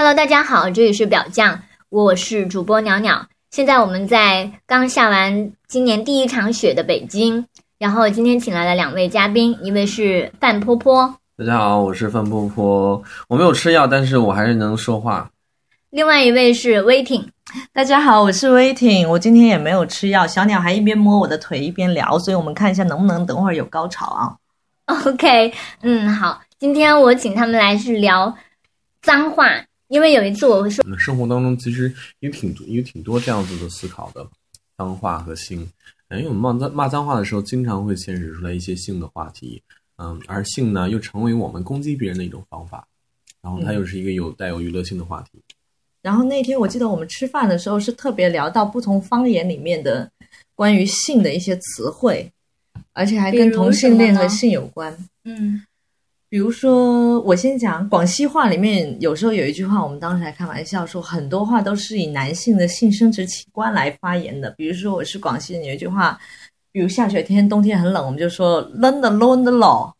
Hello，大家好，这里是表酱，我是主播袅袅。现在我们在刚下完今年第一场雪的北京，然后今天请来了两位嘉宾，一位是范坡坡，大家好，我是范坡坡，我没有吃药，但是我还是能说话。另外一位是威挺，大家好，我是威挺，我今天也没有吃药，小鸟还一边摸我的腿一边聊，所以我们看一下能不能等会儿有高潮啊。OK，嗯，好，今天我请他们来是聊脏话，因为有一次我会说，我们生活当中其实有挺多有挺多这样子的思考的，脏话和性。因为我们骂脏骂脏话的时候，经常会牵扯出来一些性的话题，嗯，而性呢又成为我们攻击别人的一种方法，然后它又是一个有带有娱乐性的话题。然后那天我记得我们吃饭的时候是特别聊到不同方言里面的关于性的一些词汇，而且还跟同性恋和性有关。嗯，比如说，我先讲广西话里面，有时候有一句话，我们当时还开玩笑说，很多话都是以男性的性生殖器官来发言的。比如说，我是广西人，有一句话，比如下雪天，冬天很冷，我们就说冷的冷的老，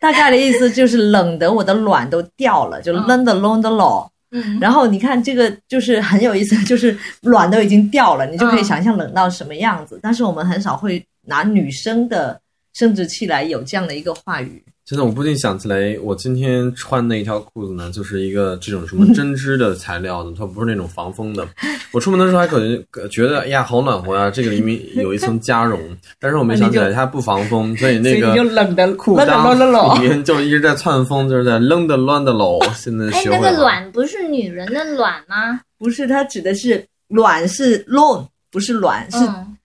大概的意思就是冷的我的卵都掉了，就冷的冷的老。嗯，然后你看这个就是很有意思，就是卵都已经掉了，你就可以想象冷到什么样子。但是我们很少会拿女生的生殖器来有这样的一个话语。现在我不禁想起来，我今天穿的一条裤子呢，就是一个这种什么针织的材料的，它不是那种防风的。我出门的时候还可能觉得，哎呀，好暖和呀、这个里面有一层加绒，但是我没想起来它不防风，所以那个 冷的裤裆 冷里面就一直在窜风，就是在冷的乱的搂。现在哎，那学会了。个卵不是女人的卵吗？不是，它指的是卵是卵，不是卵是嗯，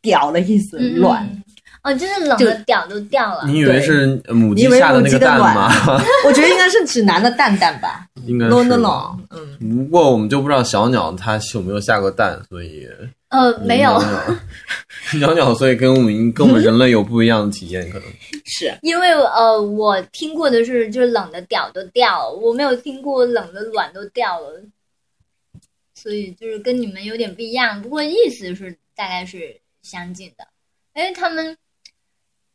屌的意思，嗯卵。嗯哦，就是冷的屌都掉了。你以为是母鸡下的那个蛋吗？我觉得应该是指男的蛋蛋吧，应该是。no no no。嗯，不过我们就不知道小鸟它有没有下过蛋，所以呃，没有，鸟鸟，所以跟我们跟我们人类有不一样的体验，可能。是因为呃，我听过的是就是冷的屌都掉了，我没有听过冷的卵都掉了，所以就是跟你们有点不一样，不过意思是大概是相近的。哎，他们，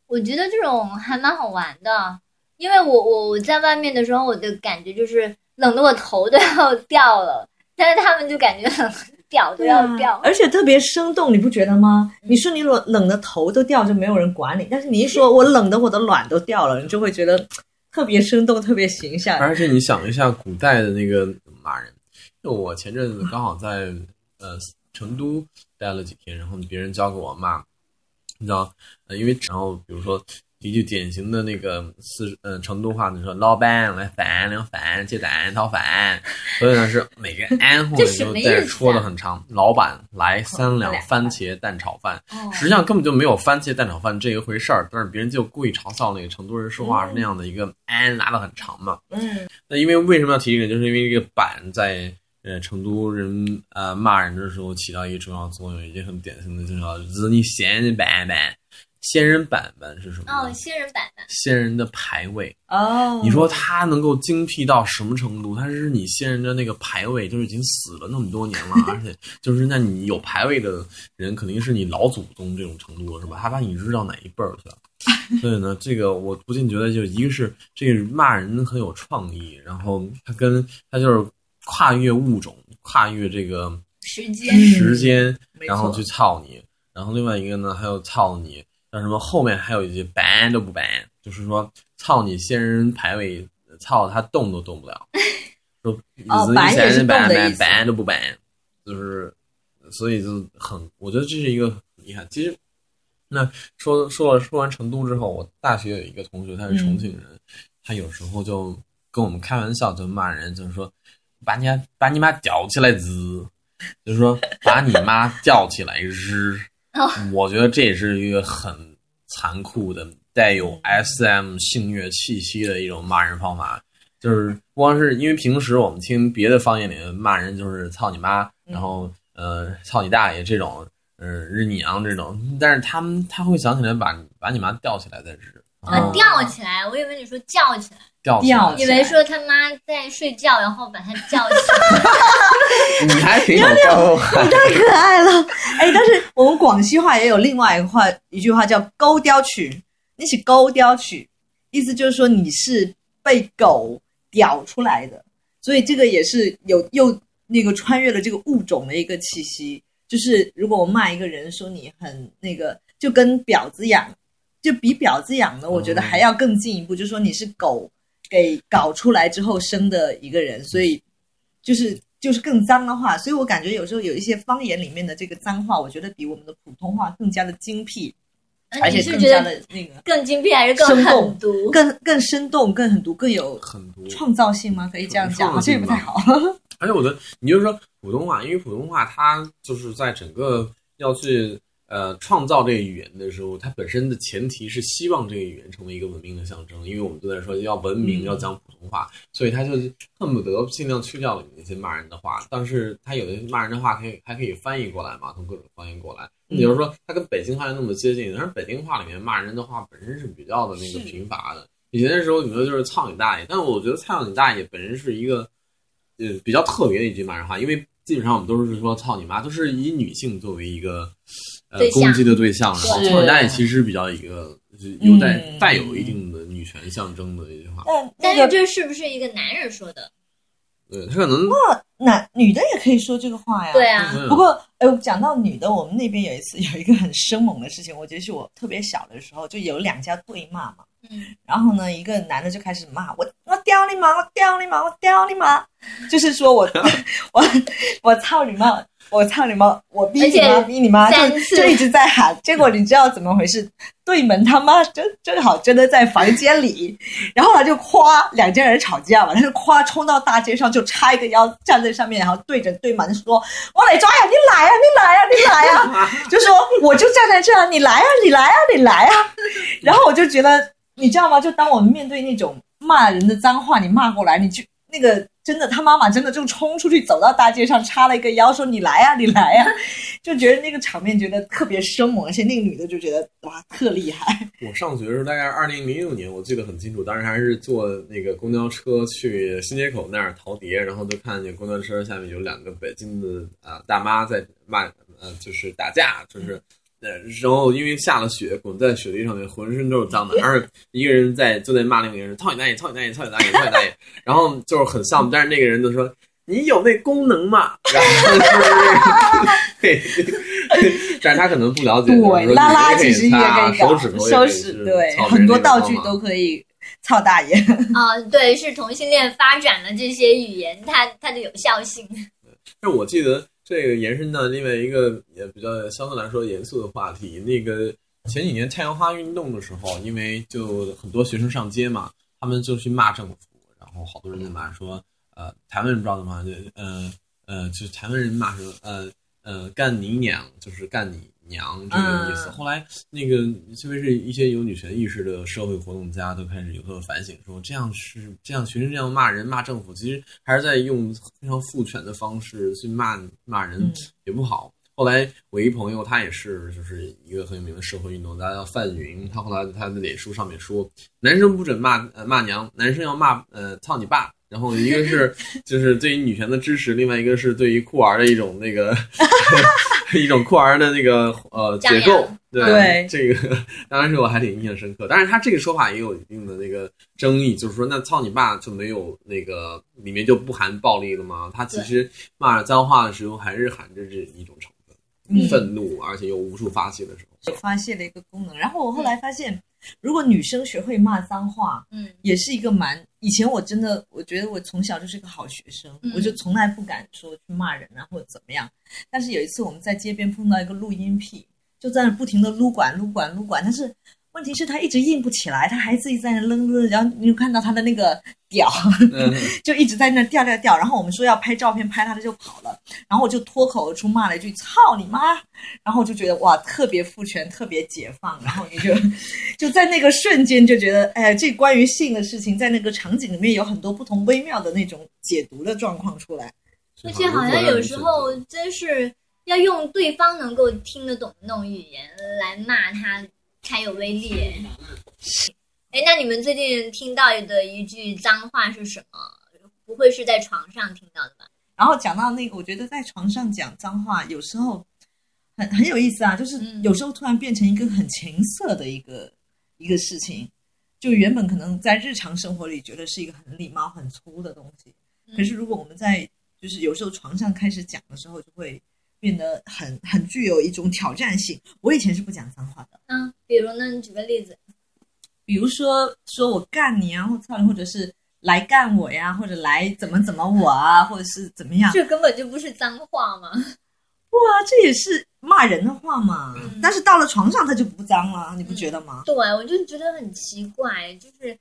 我觉得这种还蛮好玩的，因为我我我在外面的时候，我的感觉就是冷的我头都 要掉了，但是他们就感觉冷的屌都要掉。而且特别生动，你不觉得吗？你说你冷冷的头都掉，就没有人管你，但是你一说我冷的我的卵都掉了，你就会觉得特别生动，特别形象。而且你想一下，古代的那个骂人，就我前阵子刚好在呃成都待了几天，然后别人教给我骂，你知道，呃，因为然后比如说一句典型的那个四呃成都话，你说老板来饭两饭鸡蛋炒饭，所以呢是每个 安后这面什么意思啊都带戳的很长，老板来三两番茄蛋炒饭，哦。实际上根本就没有番茄蛋炒饭这一回事儿，但是别人就故意嘲笑那个成都人说话是那样的一个安拉的很长嘛。嗯，那因为为什么要提这个？就是因为这个板在呃成都人呃骂人的时候起到一个重要作用，一件很典型的就是叫子你仙人板板，仙人板板是什么哦，呢？仙人板板，仙人的牌位。哦，你说他能够精辟到什么程度？他是你仙人的那个牌位，就是已经死了那么多年了，而且 就是那你有牌位的人，肯定是你老祖宗这种程度了，是吧？他把你日到哪一辈儿去了？所以呢，这个我不禁觉得，就一个是这个骂人很有创意，然后他跟他就是跨越物种，跨越这个时间。时间，然后去，操你。然后另外一个呢，还有操你，像什么后面还有一些 ban 都不 ban，就是说操你仙人排位，操他动都动不了。说哦子板也是仙人 ban 意 ban 思 ban 都不 ban，就是所以就很，我觉得这是一个很厉害。其实那说说了说完成都之后，我大学有一个同学，他是重庆人，他有时候就跟我们开玩笑，就骂人，就是说把你把你妈吊起来日，就是说把你妈吊起来日。哦我觉得这也是一个很残酷的、带有 SM 性虐气息的一种骂人方法。就是不光是因为平时我们听别的方言里骂人，就是操你妈，然后呃操你大爷这种，呃日你娘这种，但是他们他会想起来把把你妈吊起来再日，啊，哦吊起来！我以为你说叫起来，吊起来，以为说他妈在睡觉，然后把他叫起来。你还挺有高寒。太可爱了。哎，但是我们广西话也有另外一个话，一句话叫“勾雕曲”，那是勾雕曲，意思就是说你是被狗叼出来的。所以这个也是有又那个穿越了这个物种的一个气息。就是如果我骂一个人说你很那个，就跟婊子养，就比婊子养的，我觉得还要更进一步，就是说你是狗给搞出来之后生的一个人，所以就是就是更脏的话。所以我感觉有时候有一些方言里面的这个脏话，我觉得比我们的普通话更加的精辟，而且更加的那个更精辟还是更生动狠毒？更更生动、更狠毒、更有很多。创造性吗？可以这样讲，好像也不太好。而且我觉得，你就说普通话，因为普通话它就是在整个要去呃创造这个语言的时候，它本身的前提是希望这个语言成为一个文明的象征，因为我们都在说要文明，嗯要讲普通话，所以他就恨不得尽量去掉里面那些骂人的话。但是他有的骂人的话可以还可以翻译过来嘛，从各种方言过来。也就是说，它跟北京话又那么接近，但是北京话里面骂人的话本身是比较的那个贫乏的。以前的时候，你说就是操你大爷，但我觉得操你大爷本身是一个呃比较特别的一句骂人话，因为基本上我们都是说操你妈，都是以女性作为一个呃对攻击的对象，然后是操你大爷其实比较一个就是有带、嗯带有一定的女权象征的一句话。但但那个是这是不是一个男人说的？对他可能男女的也可以说这个话呀。对啊，嗯不过，哎，讲到女的，我们那边有一次有一个很生猛的事情，我觉得是我特别小的时候，就有两家对骂嘛。嗯，然后呢，一个男的就开始骂我，我屌你妈，我屌你妈，我屌你妈，就是说我 我我操你妈，我操你妈，我逼你妈，逼你妈，就就一直在喊。结果你知道怎么回事？对门他妈正正好真的在房间里，然后他就夸两家人吵架嘛，他就夸冲到大街上，就叉一个腰站在上面，然后对着对门说：“我来抓呀，你来呀，你来呀，你来呀！”就说我就站在这儿，你来呀，你来呀，你来呀。然后我就觉得，你知道吗？就当我们面对那种骂人的脏话，你骂过来，你就那个真的，他妈妈真的就冲出去走到大街上，叉了一个腰，说：“你来呀，你来呀！” 就觉得那个场面觉得特别生猛，而且那个女的就觉得哇，特厉害。我上学的时候，大概二零零六年，我记得很清楚，当时还是坐那个公交车去新街口那儿淘碟，然后就看见公交车下面有两个北京的啊、大妈在骂，呃，就是打架，就是。然后因为下了雪，滚在雪地上面，浑身都是脏的。然后一个人在就在骂另一个人，操你大爷，操你大爷，操你大爷，操你大爷。然后就是很像，但是那个人就说：“你有那功能吗？”然后就是，但是他可能不了解，对，拉拉其实也可以搞手指头也收可以是拾，对，很多道具都可以 操大爷。啊，对，是同性恋发展的这些语言，它它的有效性。但我记得这个延伸到另外一个也比较相对来说严肃的话题。那个前几年太阳花运动的时候，因为就很多学生上街嘛，他们就去骂政府，然后好多人在骂说，呃，台湾人不知道怎么，就呃呃，就是台湾人骂说，呃呃，干你娘，就是干你娘这个意思。嗯后来那个特别是一些有女权意识的社会活动家都开始有所反省，说这样是这样学生这样骂人骂政府，其实还是在用非常父权的方式去骂骂人，嗯也不好。后来我一朋友，他也是就是一个很有名的社会运动家，叫范云。他后来他的脸书上面说，男生不准骂呃骂娘，男生要骂呃操你爸。然后一个是 就是对于女权的支持，另外一个是对于酷儿的一种那个 一种酷儿的那个呃张解构。对对这个当然是我还挺印象深刻。但是他这个说法也有一定的那个争议，就是说那操你爸就没有那个里面就不含暴力了吗？他其实骂脏话的时候还是含着这一种成分。嗯愤怒，而且又无处发泄的时候，发泄的一个功能。然后我后来发现，如果女生学会骂脏话，嗯也是一个蛮……以前我真的，我觉得我从小就是个好学生，嗯我就从来不敢说去骂人啊或者怎么样。但是有一次我们在街边碰到一个录音癖，就在那不停的撸管撸管撸管，但是问题是他一直硬不起来，他还自己在那扔扔，然后你就看到他的那个屌，嗯，就一直在那掉掉掉。然后我们说要拍照片，拍他他就跑了。然后我就脱口而出骂了一句“操你妈”，然后我就觉得哇，特别父权，特别解放。然后你就 就在那个瞬间就觉得，哎，这关于性的事情，在那个场景里面有很多不同微妙的那种解读的状况出来。而且好像有时候真是要用对方能够听得懂的那种语言来骂他才有威力。哎，那你们最近听到的一句脏话是什么？不会是在床上听到的吧？然后讲到那个，我觉得在床上讲脏话，有时候很很有意思啊，就是嗯有时候突然变成一个很情色的一个一个事情，就原本可能在日常生活里觉得是一个很礼貌、很粗的东西，可是如果我们在就是有时候床上开始讲的时候，就会变得很很具有一种挑战性。我以前是不讲脏话的，嗯，比如呢，你举个例子。比如说说我干你啊，或操你，或者是来干我呀，或者来怎么怎么我啊，或者是怎么样。这根本就不是脏话嘛。哇，这也是骂人的话嘛。但是到了床上，它就不脏了，你不觉得吗？对，我就觉得很奇怪，就是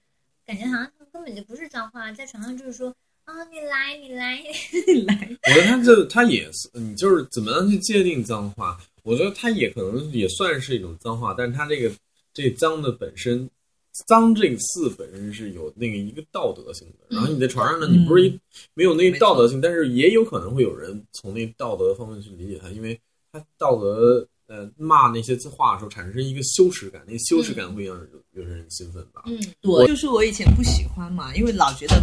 感觉好像根本就不是脏话，在床上就是说啊，你来，你来，你来。我觉得他这他也是，你就是怎么样去界定脏话？我觉得他也可能也算是一种脏话，但是他这个这脏的本身。脏这个字本身是有那个一个道德性的，然后你在床上呢，你不是一没有那个道德性，但是也有可能会有人从那道德方面去理解它，因为他道德呃骂那些话的时候产生一个羞耻感，那个羞耻感会让有些人兴奋吧。嗯，对，就是我以前不喜欢嘛，因为老觉得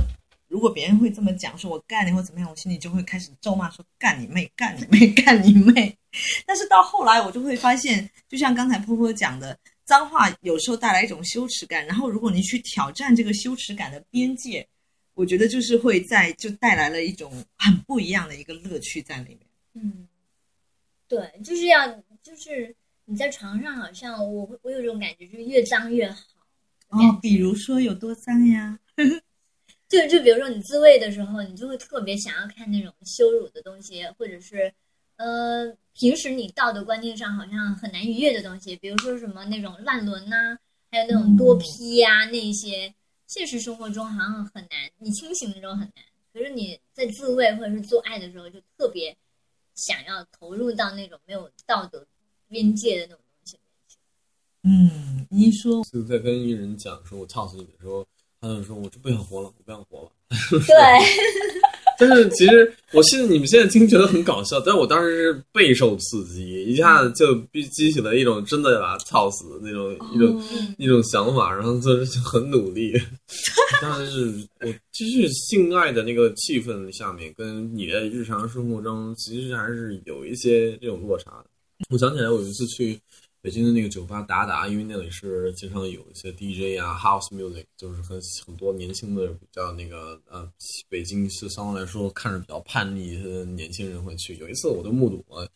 如果别人会这么讲，说我干你或怎么样，我心里就会开始咒骂，说干你妹，干你妹，干你妹。但是到后来我就会发现，就像刚才婆婆讲的。脏话有时候带来一种羞耻感，然后如果你去挑战这个羞耻感的边界，我觉得就是会在就带来了一种很不一样的一个乐趣在里面。嗯，对，就是要就是你在床上，好像我我有这种感觉，就是越脏越好。哦，比如说有多脏呀？就就比如说你自慰的时候，你就会特别想要看那种羞辱的东西，或者是。呃，平时你道德观念上好像很难逾越的东西，比如说什么那种乱伦呐，还有那种多批呀，那一些，现实生活中好像很难，你清醒的时候很难，可是你在自慰或者是做爱的时候，就特别想要投入到那种没有道德边界的那种东西里面去。嗯，你说就在跟一个人讲说“我操死你”的时候，他就说“我就不想活了，我不想活了”。对。但是其实，我现在你们现在听觉得很搞笑，但我当时是备受刺激，一下子就激起了一种真的要把他操死的那种一种一种想法，然后就是很努力。但是我就是性爱的那个气氛下面，跟你的日常生活中其实还是有一些这种落差的。我想起来，我有一次去。北京的那个酒吧达达，因为那里是经常有一些 DJ 啊，House Music，就是很很多年轻的比较那个呃，北京是相对来说看着比较叛逆的年轻人会去。有一次我都目睹了，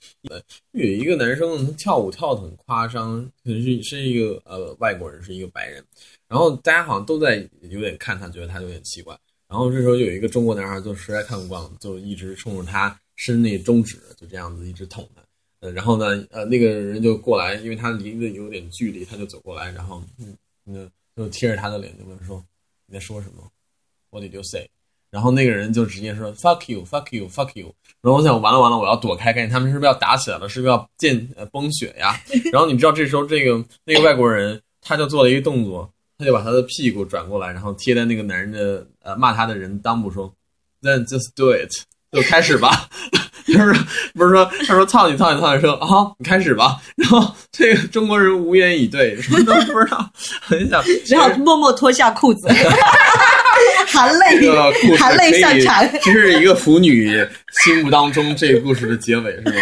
有一个男生跳舞跳的很夸张，可能是是一个呃外国人，是一个白人，然后大家好像都在有点看他，觉得他有点奇怪。然后这时候有一个中国男孩就实在看不惯了，就一直冲着他伸那中指，就这样子一直捅他。呃然后呢，呃，那个人就过来，因为他离得有点距离，他就走过来，然后，嗯，那就贴着他的脸就问说：“你在说什么？What did you say？” 然后那个人就直接说：“Fuck you，fuck you，fuck you。”然后我想，完了完了，我要躲开，赶紧，他们是不是要打起来了？是不是要见呃崩血呀？然后你知道这时候这个那个外国人他就做了一个动作，他就把他的屁股转过来，然后贴在那个男人的呃骂他的人裆部说：“Then just do it，就开始吧。”就是不是说他说操你操你操你说啊你开始吧，然后这个中国人无言以对，什么都不知道，很想 只好默默脱下裤子，含泪含泪上场，这是一个腐女心目当中这个故事的结尾是吗？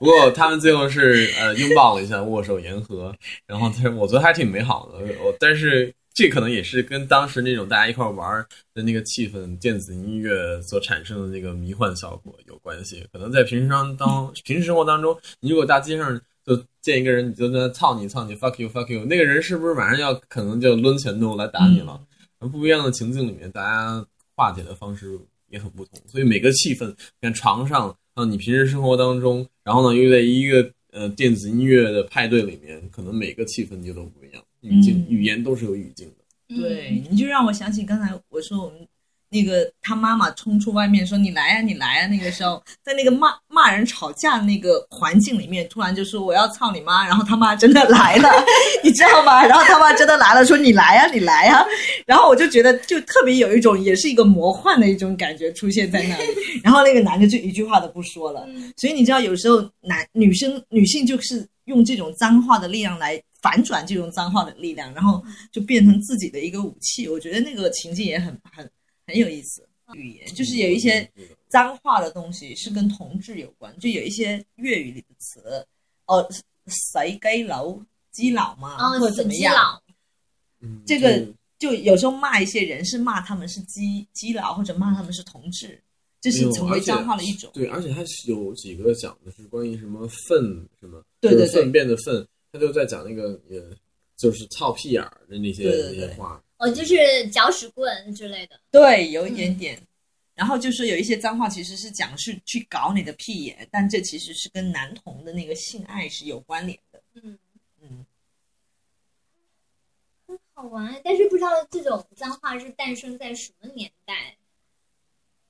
不过他们最后是呃拥抱了一下，握手言和，然后他我觉得还挺美好的，我但是。这可能也是跟当时那种大家一块玩的那个气氛、电子音乐所产生的那个迷幻效果有关系。可能在平时当当平时生活当中，你如果大街上就见一个人，你就在那操你操你 fuck you fuck you，那个人是不是马上要可能就抡拳头来打你了？不一样的情境里面，大家化解的方式也很不同。所以每个气氛，你看床上啊，你平时生活当中，然后呢又在一个呃电子音乐的派对里面，可能每个气氛就都不一样。语境语言都是有语境的，对，你就让我想起刚才我说我们那个他妈妈冲出外面说你来呀你来呀，那个时候在那个骂骂人吵架的那个环境里面，突然就说我要操你妈，然后他妈真的来了，你知道吗？然后他妈真的来了，说你来呀你来呀，然后我就觉得就特别有一种也是一个魔幻的一种感觉出现在那里，然后那个男的就一句话都不说了，所以你知道有时候男女生女性就是用这种脏话的力量来。反转这种脏话的力量，然后就变成自己的一个武器。我觉得那个情境也很很很有意思。语言就是有一些脏话的东西是跟同志有关，就有一些粤语里的词，哦，谁鸡佬、基佬嘛，或者怎么样。这个就有时候骂一些人是骂他们是基基佬，或者骂他们是同志，这是成为脏话的一种。对，而且它有几个讲的是关于什么粪什么，对对对粪便的粪，他就在讲那个呃就是操屁眼儿的那些那些话。哦，就是搅屎棍之类的。对，有一点点。然后就是有一些脏话其实是讲是去搞你的屁眼，但这其实是跟男童的那个性爱是有关联的。嗯，嗯，很好玩，但是不知道这种脏话是诞生在什么年代，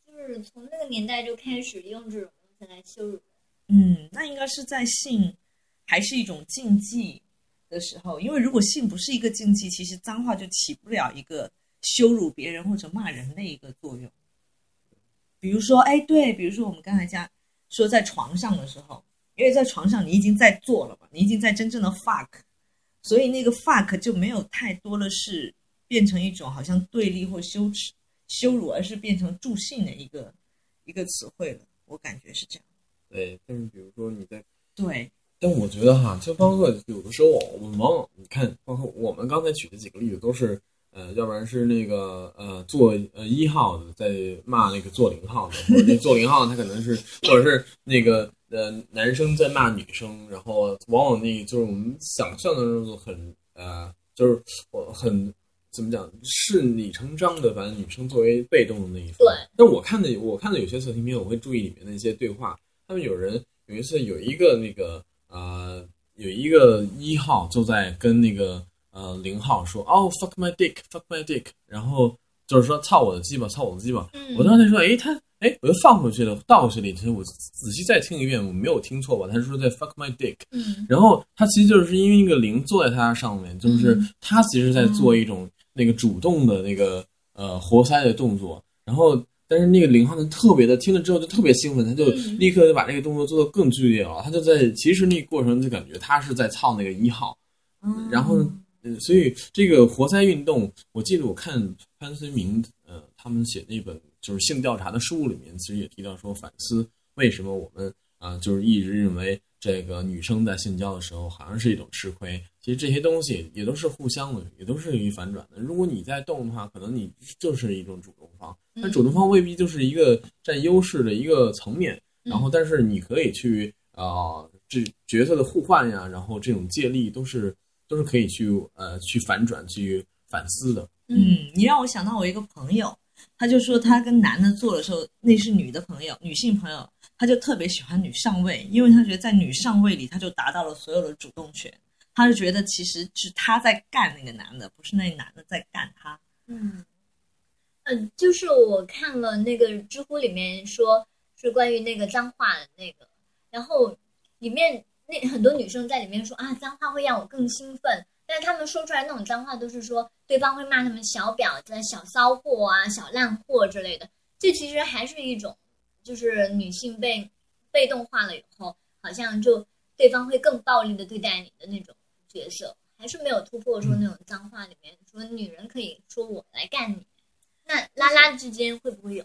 就是从那个年代就开始用这种东西来羞辱人。嗯，那应该是在性还是一种禁忌的时候，因为如果性不是一个禁忌，其实脏话就起不了一个羞辱别人或者骂人的一个作用。比如说，哎，对，比如说我们刚才讲说在床上的时候，因为在床上你已经在做了嘛，你已经在真正的 fuck，所以那个 fuck 就没有太多的是变成一种好像对立或羞耻、羞辱，而是变成助兴的一个一个词汇了。我感觉是这样。对，但是比如说你在，对，但我觉得哈，就包括有的时候我们往往你看，包括我们刚才举的几个例子都是。呃，要不然是那个呃做呃一号的在骂那个做零号的，或者那做零号他可能是，或者是那个呃男生在骂女生，然后往往那就是我们想象的那种很呃就是我很怎么讲顺理成章的把女生作为被动的那一方。对。但我看的我看的有些色情片，我会注意里面的一些对话，他们有人有一次有一个那个呃有一个一号就在跟那个。呃，零号说哦，fuck my dick，fuck my dick，然后就是说操我的鸡巴，操我的鸡巴。嗯我当时说，哎，他，哎，我又放回去了，倒回去了其实，我仔细再听一遍，我没有听错吧？他说在 fuck my dick，嗯然后他其实就是因为一个零坐在他上面，就是嗯他其实在做一种那个主动的那个呃活塞的动作，然后但是那个零号呢特别的听了之后就特别兴奋，他就嗯。立刻就把这个动作做得更剧烈了，他就在其实那个过程就感觉他是在操那个一号，嗯然后呢嗯，所以这个活塞运动，我记得我看潘绥铭呃他们写那本就是性调查的书里面，其实也提到说反思为什么我们啊、就是一直认为这个女生在性交的时候好像是一种吃亏，其实这些东西也都是互相的，也都是一反转的。如果你在动的话，可能你就是一种主动方，但主动方未必就是一个占优势的一个层面。然后，但是你可以去啊、呃这角色的互换呀，然后这种借力都是都是可以去呃去反转、去反思的。嗯，你让我想到我一个朋友，他就说他跟男的做的时候，那是女的朋友，女性朋友，他就特别喜欢女上位，因为他觉得在女上位里，他就达到了所有的主动权。他就觉得其实是他在干那个男的，不是那男的在干他。嗯，嗯，就是我看了那个知乎里面说是关于那个脏话的那个，然后里面那很多女生在里面说啊，脏话会让我更兴奋，但他们说出来那种脏话都是说对方会骂他们小婊子、小骚货啊、小烂货之类的，这其实还是一种就是女性被被动化了以后，好像就对方会更暴力的对待你的那种角色，还是没有突破说那种脏话里面说女人可以说我来干你，那拉拉之间会不会有？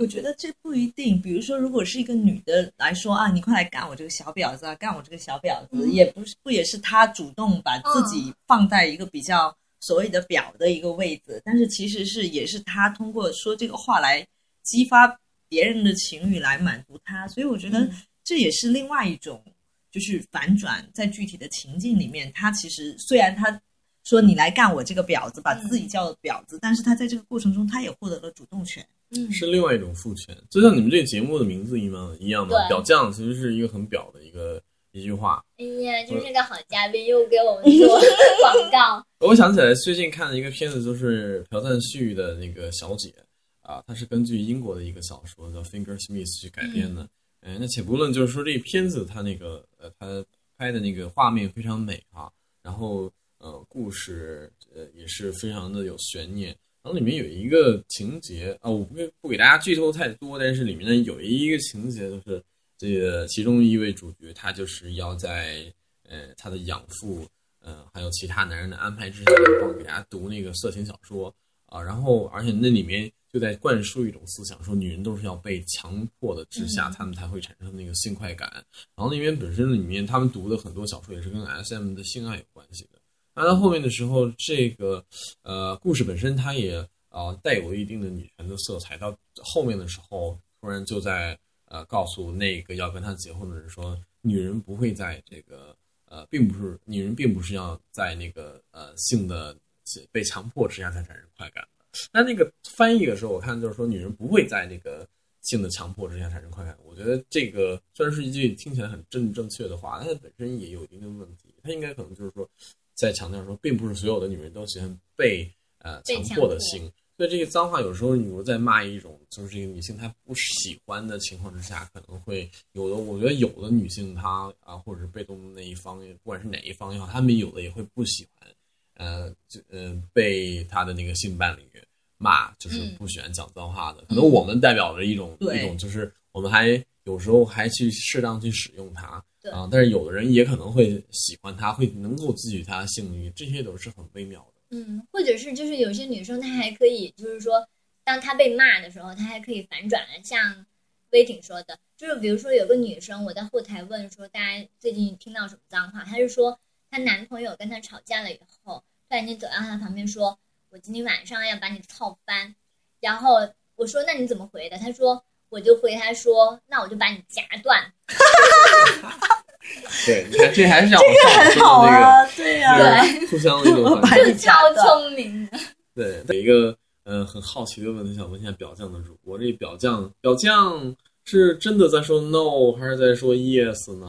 那我觉得这不一定。比如说，如果是一个女的来说啊，你快来干我这个小婊子啊，干我这个小婊子，嗯也不是不也是她主动把自己放在一个比较所谓的婊的一个位置，但是其实是也是她通过说这个话来激发别人的情欲来满足她，所以我觉得嗯这也是另外一种就是反转，在具体的情境里面，她其实虽然她。说你来干我这个婊子，把自己叫婊子，但是他在这个过程中，他也获得了主动权。嗯是另外一种父权，就像你们这个节目的名字一样一样的。表匠其实是一个很表的一个一句话。哎呀，就是个好嘉宾，又给我们做 广告。我想起来最近看的一个片子，就是朴赞旭的那个小姐啊，它是根据英国的一个小说叫《Finger Smith》去改编的。嗯、那且不论就是说这片子它那个呃，它拍的那个画面非常美啊、然后呃，故事呃也是非常的有悬念。然后里面有一个情节啊，我不给不给大家剧透太多，但是里面呢有一个情节就是这个其中一位主角他就是要在呃他的养父呃还有其他男人的安排之下，然后给大家读那个色情小说啊，然后而且那里面就在灌输一种思想，说女人都是要被强迫的之下，嗯她们才会产生那个性快感。然后那边本身里面他们读的很多小说也是跟 S M 的性爱有关系的。那到后面的时候，这个呃故事本身它也啊、带有一定的女权的色彩。到后面的时候，突然就在呃告诉那个要跟他结婚的人说，女人不会在这个呃，并不是女人并不是要在那个呃性的被强迫之下才产生快感的。那那个翻译的时候，我看就是说女人不会在那个性的强迫之下产生快感。我觉得这个虽然是一句听起来很正正确的话，但它本身也有一定的问题。它应该可能就是说在强调说，并不是所有的女人都喜欢被呃强迫的性。所以这个脏话有时候你如果在骂一种就是这个女性她不喜欢的情况之下，可能会有的。我觉得有的女性她啊，或者是被动的那一方，不管是哪一方也好，她们有的也会不喜欢，呃，就呃被她的那个性伴侣骂，就是嗯不喜欢讲脏话的。可能我们代表着一种对一种，就是我们还有时候还去适当去使用它对啊，但是有的人也可能会喜欢它，会能够汲取它的性欲，这些都是很微妙的。嗯，或者是就是有些女生她还可以，就是说，当她被骂的时候，她还可以反转的，像威挺说的，就是比如说有个女生，我在后台问说大家最近听到什么脏话，她是说她男朋友跟她吵架了以后，突然间走到她旁边说，我今天晚上要把你操翻，然后我说那你怎么回的？她说我就回他说，那我就把你夹断。对，你看这还是让我上很说的那好啊，对呀、个，就是互相的一种就超聪明的。对，有一个呃很好奇的问题想问一下表匠的主播，这表酱表酱是真的在说 no 还是在说 yes 呢？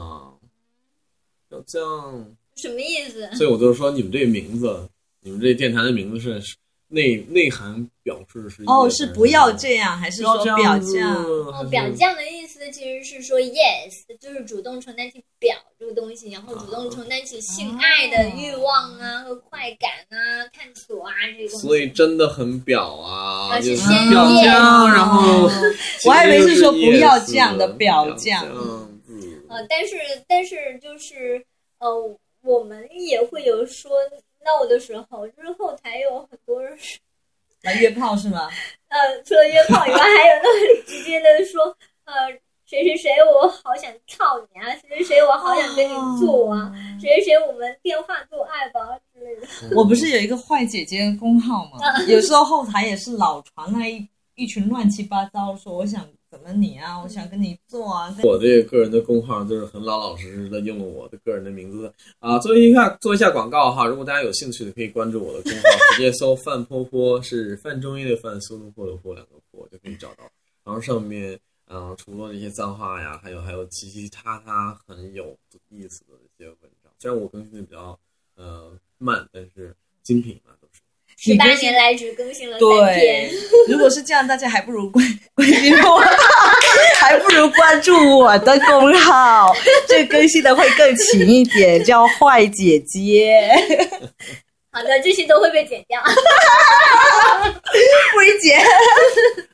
表酱，什么意思？所以我就说你们这个名字，你们这电台的名字是内内涵表示是哦，是不要这样，还是说表这样？哦，表降的意思其实是说 yes，就是主动承担起表这个东西，然后主动承担起性爱的欲望啊和快感啊、探索啊这些东西。所以真的很表啊，表酱，然后 我还以为是说不要其实就是酱的表表酱子呃，但是但是就是呃，我们也会有说 no 的时候，就是后台有很多人是来约炮是吗？呃，除了约炮以外，还有那里直接的说呃。谁谁谁，我好想操你啊！谁谁谁，我好想跟你做啊！谁谁谁，我们电话做爱吧之类的。我不是有一个坏姐姐的公号吗？有时候后台也是老传来一一群乱七八糟，说我想怎么你啊，我想跟你做啊。我这个个人的工号就是很老老实实的用了我的个人的名字啊，做一下做一下广告哈。如果大家有兴趣的，可以关注我的工号，直接搜“范坡坡”，是范仲淹的范，苏东坡的坡，两个坡就可以找到。然后上面嗯、除了这些脏话呀，还有还有其他他很有意思的一些文章。虽然我更新的比较呃慢，但是精品嘛。十八年来只更新了三天对，，如果是这样，大家还不如关关心我，还不如关注我的公号，这更新的会更勤一点，叫坏姐姐。好的，这些都会被剪掉。不理解。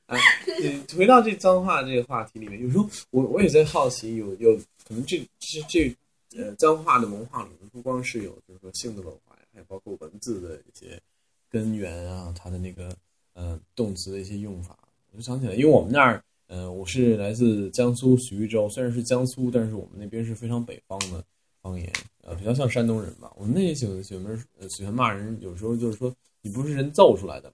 哎，嗯回到这脏话这个话题里面，有时候我我也在好奇，有有可能这这这呃脏话的文化里面，不光是有就是说性的文化呀，还有包括文字的一些根源啊，它的那个呃动词的一些用法。我就想起来，因为我们那儿呃我是来自江苏徐州，虽然是江苏，但是我们那边是非常北方的方言，呃比较像山东人吧。我们那里喜欢喜欢呃喜欢骂人，有时候就是说你不是人造出来的，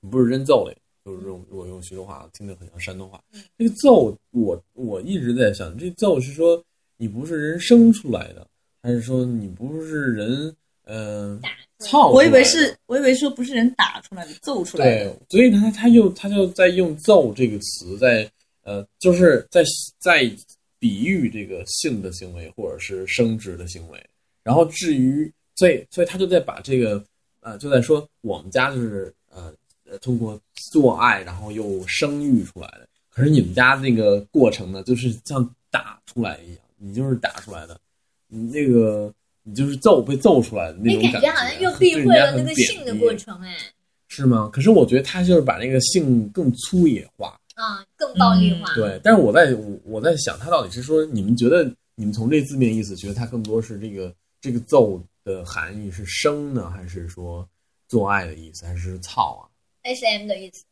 你不是人造的。就是用如果用徐州话听着很像山东话。这个造，我我一直在想，这造是说你不是人生出来的，还是说你不是人呃打操？我以为是，我以为说不是人打出来的，揍出来的。对，所以他他又他就在用“揍”这个词，在呃，就是在在比喻这个性的行为或者是生殖的行为。然后至于，所以所以他就在把这个呃，就在说我们家就是呃呃通过做爱然后又生育出来的。可是你们家那个过程呢，就是像打出来一样，你就是打出来的，你那个你就是揍被揍出来的那你种觉，感觉好像又避讳了那个性的过程。程，哎，是吗？可是我觉得他就是把那个性更粗野化，啊，更暴力化。对。但是我在我我在想，他到底是说，你们觉得你们从这字面意思觉得他更多是这个这个揍的含义是生呢，还是说做爱的意思，还是操啊？S M 的意思。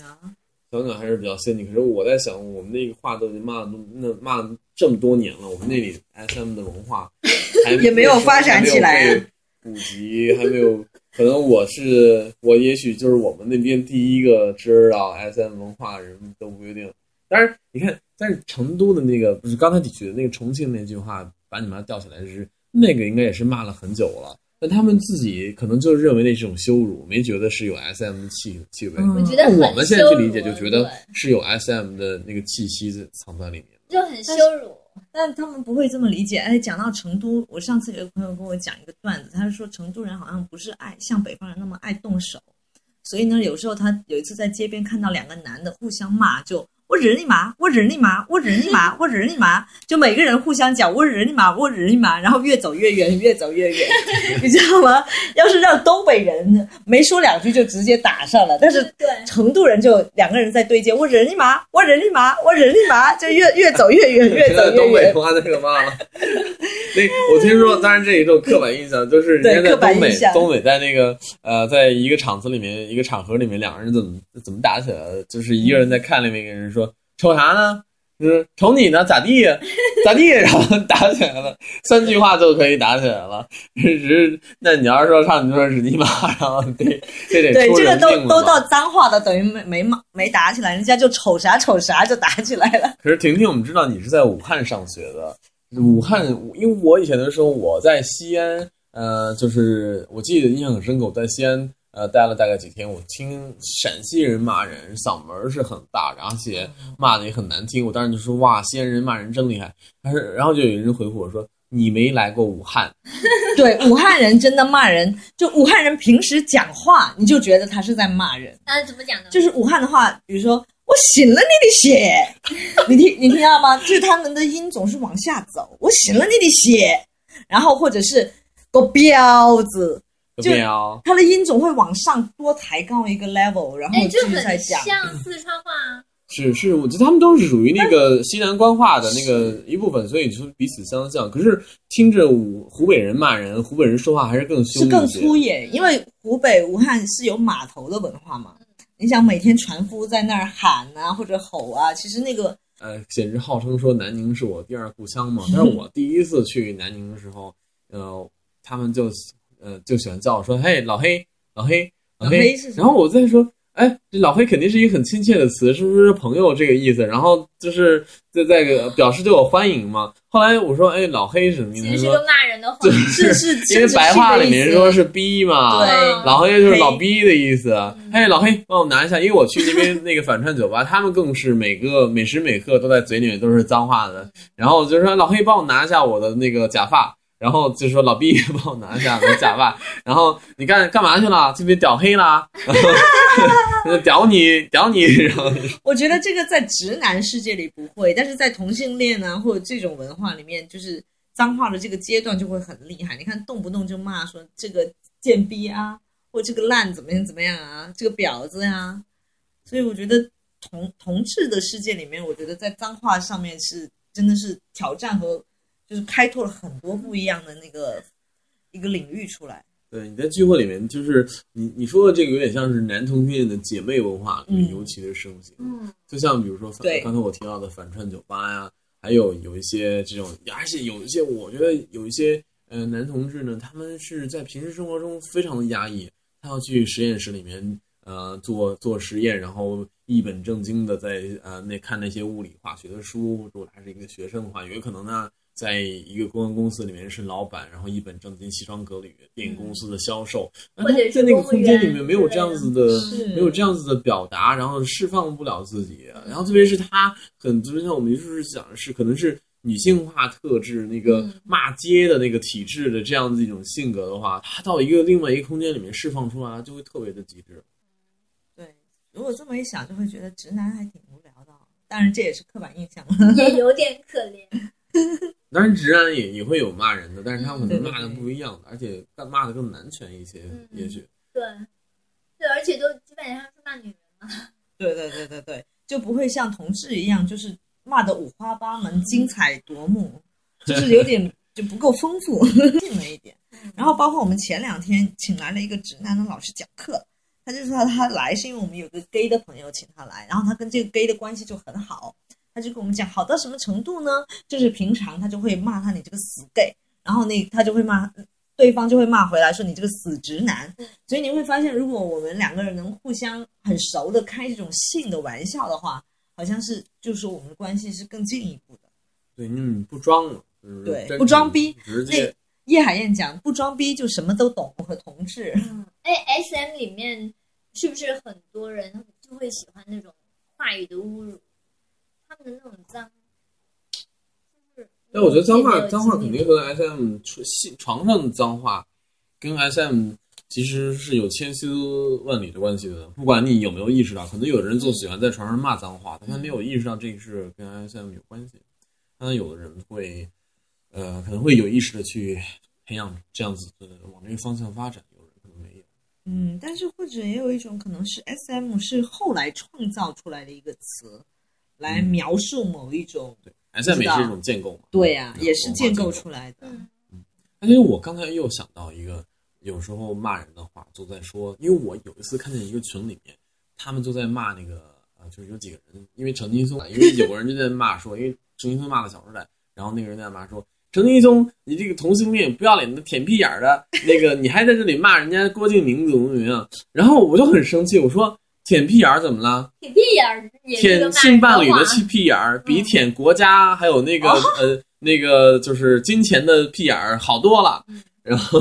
啊，想想还是比较先进。可是我在想，我们那个话都已经骂了那骂了这么多年了，我们那里 S M 的文化还 也没有发展起来啊普及，还没有，可能我是我，也许就是我们那边第一个知道 SM 文化的人都不一定。但是你看，但是成都的那个不是刚才你举的那个重庆那句话，把你妈吊起来是那个，应该也是骂了很久了。但他们自己可能就认为那是种羞辱，没觉得是有 SM 的气气味。嗯我觉得我们现在去理解，就觉得是有 SM 的那个气息在藏在里面。就很羞辱。但他们不会这么理解。哎，讲到成都，我上次有个朋友跟我讲一个段子，他是说成都人好像不是爱像北方人那么爱动手，所以呢，有时候他有一次在街边看到两个男的互相骂，就我日你妈，我日你妈，我日你妈，我日你妈，就每个人互相讲我日你妈，我日你妈，然后越走越远，越走越远，你知道吗？要是让东北人没说两句就直接打上了，但是对，成都人就两个人在对接，我日你妈，我日你妈，我日你妈，就越 越走越远，越走越远东北远。话那个骂了。那我听说，当然这也是种刻板印象，就是人家在东北，东北在那个呃，在一个场子里面，一个场合里面，两个人怎么怎么打起来了？就是一个人在看另外一个人说：“瞅啥呢？”就是瞅你呢，咋地呀？咋地？然后打起来了，三句话就可以打起来了。只是那你要是说上你就说是你妈，然后得这得对，出这个都都到脏话了，等于没没骂没打起来，人家就瞅啥瞅啥就打起来了。可是婷婷，我们知道你是在武汉上学的。武汉，因为我以前的时候我在西安，呃，就是我记得印象很深刻，我在西安呃待了大概几天，我听陕西人骂人，嗓门儿是很大，而且骂的也很难听。我当时就说哇，西安人骂人真厉害。但是然后就有人回复我说你没来过武汉，对，武汉人真的骂人，就武汉人平时讲话，你就觉得他是在骂人。那怎么讲呢？就是武汉的话，比如说我醒了你的血，你听你听到吗？就是他们的音总是往下走，我醒了你的血，然后或者是个彪子，就没有？他的音总会往上多抬高一个 level，然后哎，继这很续再讲。像四川话啊。是是，我觉得他们都是属于那个西南官话的那个一部分，所以就彼此相像。可是听着湖湖北人骂人，湖北人说话还是更凶是更粗野，因为湖北武汉是有码头的文化嘛。你想每天船夫在那儿喊啊或者吼啊，其实那个呃，简直号称说南宁是我第二故乡嘛。但是我第一次去南宁的时候，呃，他们就呃就喜欢叫我说：“嘿，老黑，老黑，老黑。然后我在说。哎，这老黑肯定是一个很亲切的词，是不是朋友这个意思？然后就是在在个表示对我欢迎嘛。后来我说，哎，老黑是什么意思？他说其实是个骂人的话，是是因为白话里面说是是逼嘛，对老黑就是老逼的意思。嘿，老黑，帮我拿一下，因为我去那边那个反串酒吧，他们更是每个每时每刻都在嘴里面都是脏话的。然后我就说老黑，帮我拿一下我的那个假发。然后就说老毕，帮我拿一下我的假发。然后你干干嘛去了？这边屌黑了？然后 屌你屌你，然后我觉得这个在直男世界里不会，但是在同性恋啊或者这种文化里面，就是脏话的这个阶段就会很厉害。你看，动不动就骂说这个贱逼啊，或这个烂怎么样怎么样啊，这个婊子呀、所以我觉得同同志的世界里面，我觉得在脏话上面是真的是挑战和就是开拓了很多不一样的那个一个领域出来。对，你在聚会里面，就是你你说的这个有点像是男同性恋的姐妹文化嗯尤其是盛行。嗯，就像比如说刚才我提到的反串酒吧呀，还有有一些这种，而且有一些我觉得有一些呃男同志呢，他们是在平时生活中非常的压抑，他要去实验室里面呃做做实验，然后一本正经的在呃那看那些物理化学的书，如果他是一个学生的话，有可能呢。在一个公关公司里面是老板，然后一本正经、西装革履，电影公司的销售，那他或者是在那个空间里面没有这样子的没有这样子的表达，然后释放不了自己，然后特别是他很就是像我们就是讲的是可能是女性化特质那个嗯骂街的那个体质的这样子一种性格的话，他到一个另外一个空间里面释放出来，就会特别的极致。对，如果这么一想，就会觉得直男还挺无聊的哦。当然，这也是刻板印象。也有点可怜。当然，直男也也会有骂人的，但是他们骂的不一样的，而且但骂的更男权一些，嗯也许。对，对，而且都基本上是骂女人嘛。对对对对对，就不会像同志一样，就是骂的五花八门、精彩夺目，就是有点 就不够丰富，近了一点。然后包括我们前两天请来了一个直男的老师讲课，他就说他来是因为我们有个 gay 的朋友请他来，然后他跟这个 gay 的关系就很好，他就跟我们讲好到什么程度呢？就是平常他就会骂他你这个死 gay，然后那他就会骂对方就会骂回来说你这个死直男嗯。所以你会发现，如果我们两个人能互相很熟的开这种性的玩笑的话，好像是就是我们的关系是更进一步的。对，你不装了，对不装逼直接叶海燕讲不装逼就什么都懂和同志。嗯，哎，S M 里面是不是很多人就会喜欢那种话语的侮辱？他们的那种脏，但我觉得脏话脏话肯定和 SM 床性床上的脏话跟 SM 其实是有千丝万缕的关系的。不管你有没有意识到，可能有的人就喜欢在床上骂脏话，但他没有意识到这个是跟 SM 有关系。当然，有的人会呃可能会有意识的去培养这样子的往这个方向发展，有人可能没有。嗯，但是或者也有一种可能是 S M 是后来创造出来的一个词，来嗯描述某一种。对，SM 也是一种建构嘛。对呀、嗯也是建构出来的。嗯因为我刚才又想到一个，有时候骂人的话，就在说，因为我有一次看见一个群里面，他们就在骂那个，呃，就是有几个人，因为陈劲松，因为有个人就在骂说，因为陈劲松骂了《小时代》，然后那个人在骂说，陈劲松，你这个同性恋不要脸的舔屁眼儿的，那个你还在这里骂人家郭敬明怎么怎么样，然后我就很生气，我说舔屁眼儿怎么了？舔屁眼儿舔性伴侣的屁屁眼儿，比嗯舔国家还有那个、呃那个就是金钱的屁眼儿好多了嗯。然后，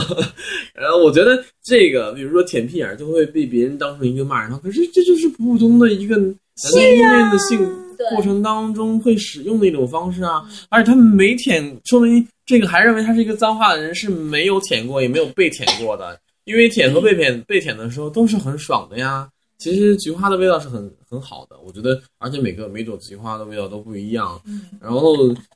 然后我觉得这个，比如说舔屁眼儿，就会被别人当成一个骂人话。可是这就是普通的一个男同性恋的性过程当中会使用的一种方式啊嗯。而且他们没舔，说明这个还认为他是一个脏话的人是没有舔过，也没有被舔过的。因为舔和被舔被舔的时候都是很爽的呀。其实菊花的味道是很很好的，我觉得，而且每个每种菊花的味道都不一样。嗯然后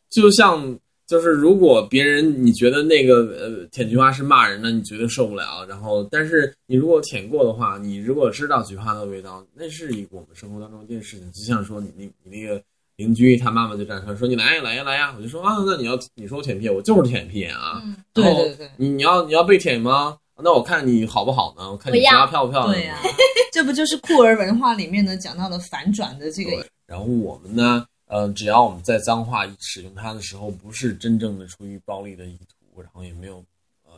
就像就是如果别人你觉得那个呃舔菊花是骂人的，你绝对受不了。然后但是你如果舔过的话，你如果知道菊花的味道，那是一个我们生活当中一件事情。就像说你你你那个邻居他妈妈就站出来说你来呀来呀来呀，我就说啊那你要你说我舔屁，我就是舔屁眼啊。嗯，对对对你你要你要被舔吗？那我看你好不好呢？我看你我要菊花漂不漂亮？对呀、这不就是酷儿文化里面呢讲到的反转的这个，然后我们呢，呃，只要我们在脏话使用它的时候，不是真正的出于暴力的意图，然后也没有呃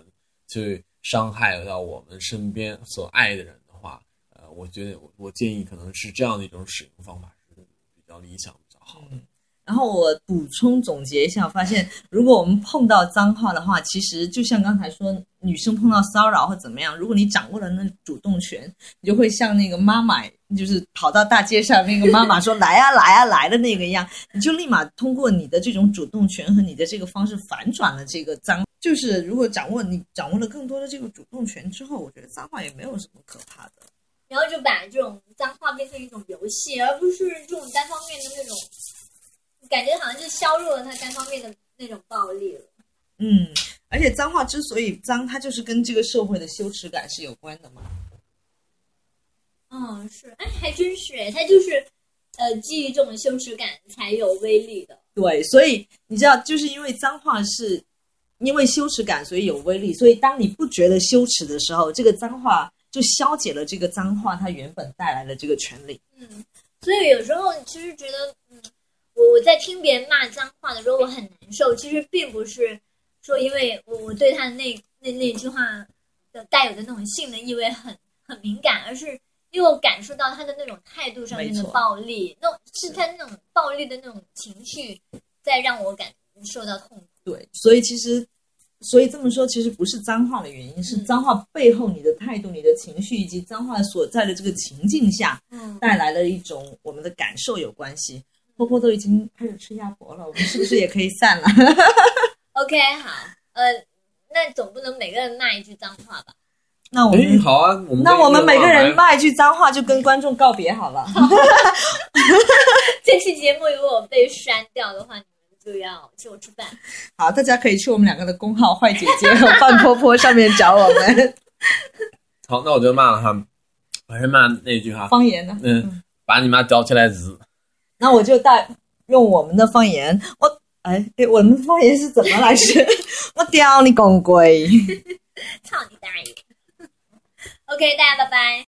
去伤害到我们身边所爱的人的话，呃，我觉得我我建议可能是这样的一种使用方法是比较理想、比较好的。然后我补充总结一下，我发现如果我们碰到脏话的话，其实就像刚才说，女生碰到骚扰或怎么样，如果你掌握了那主动权，你就会像那个妈妈，就是跑到大街上那个妈妈说来 呀、来呀、来的那个一样，你就立马通过你的这种主动权和你的这个方式反转了这个脏。就是如果掌握你掌握了更多的这个主动权之后，我觉得脏话也没有什么可怕的。然后就把这种脏话变成一种游戏，而不是这种单方面的那种，感觉好像就削弱了他单方面的那种暴力了。嗯，而且脏话之所以脏，它就是跟这个社会的羞耻感是有关的嘛。嗯，是，哎，还真是哎，他就是，呃，基于这种羞耻感才有威力的。对，所以你知道，就是因为脏话是因为羞耻感，所以有威力。所以当你不觉得羞耻的时候，这个脏话就消解了这个脏话它原本带来的这个权利。嗯，所以有时候其实觉得，嗯，我我在听别人骂脏话的时候，我很难受。其实并不是说因为我我对他的那那那句话的带有的那种性的意味很很敏感，而是因为我感受到他的那种态度上面的暴力，那种是他那种暴力的那种情绪，在让我感受到痛苦。对，所以其实，所以这么说，其实不是脏话的原因，是嗯脏话背后你的态度、你的情绪以及脏话所在的这个情境下嗯，带来的一种我们的感受有关系。波波都已经开始吃鸭脖了，我们是不是也可以散了？OK，好，呃，那总不能每个人骂一句脏话吧？哎，那我们好啊，我们那我们每个人骂。一句脏话，就跟观众告别好了。这期节目如果被删掉的话，你们就要请我吃饭。好，大家可以去我们两个的公号“坏姐姐”和“范婆婆”上面找我们好，那我就骂了哈，我还是骂那句哈，方言呢。嗯，把你妈叼起来日。那我就带用我们的方言，我哎哎，我们的方言是怎么来着？我屌你公龟。操你大爷！OK，大家拜拜。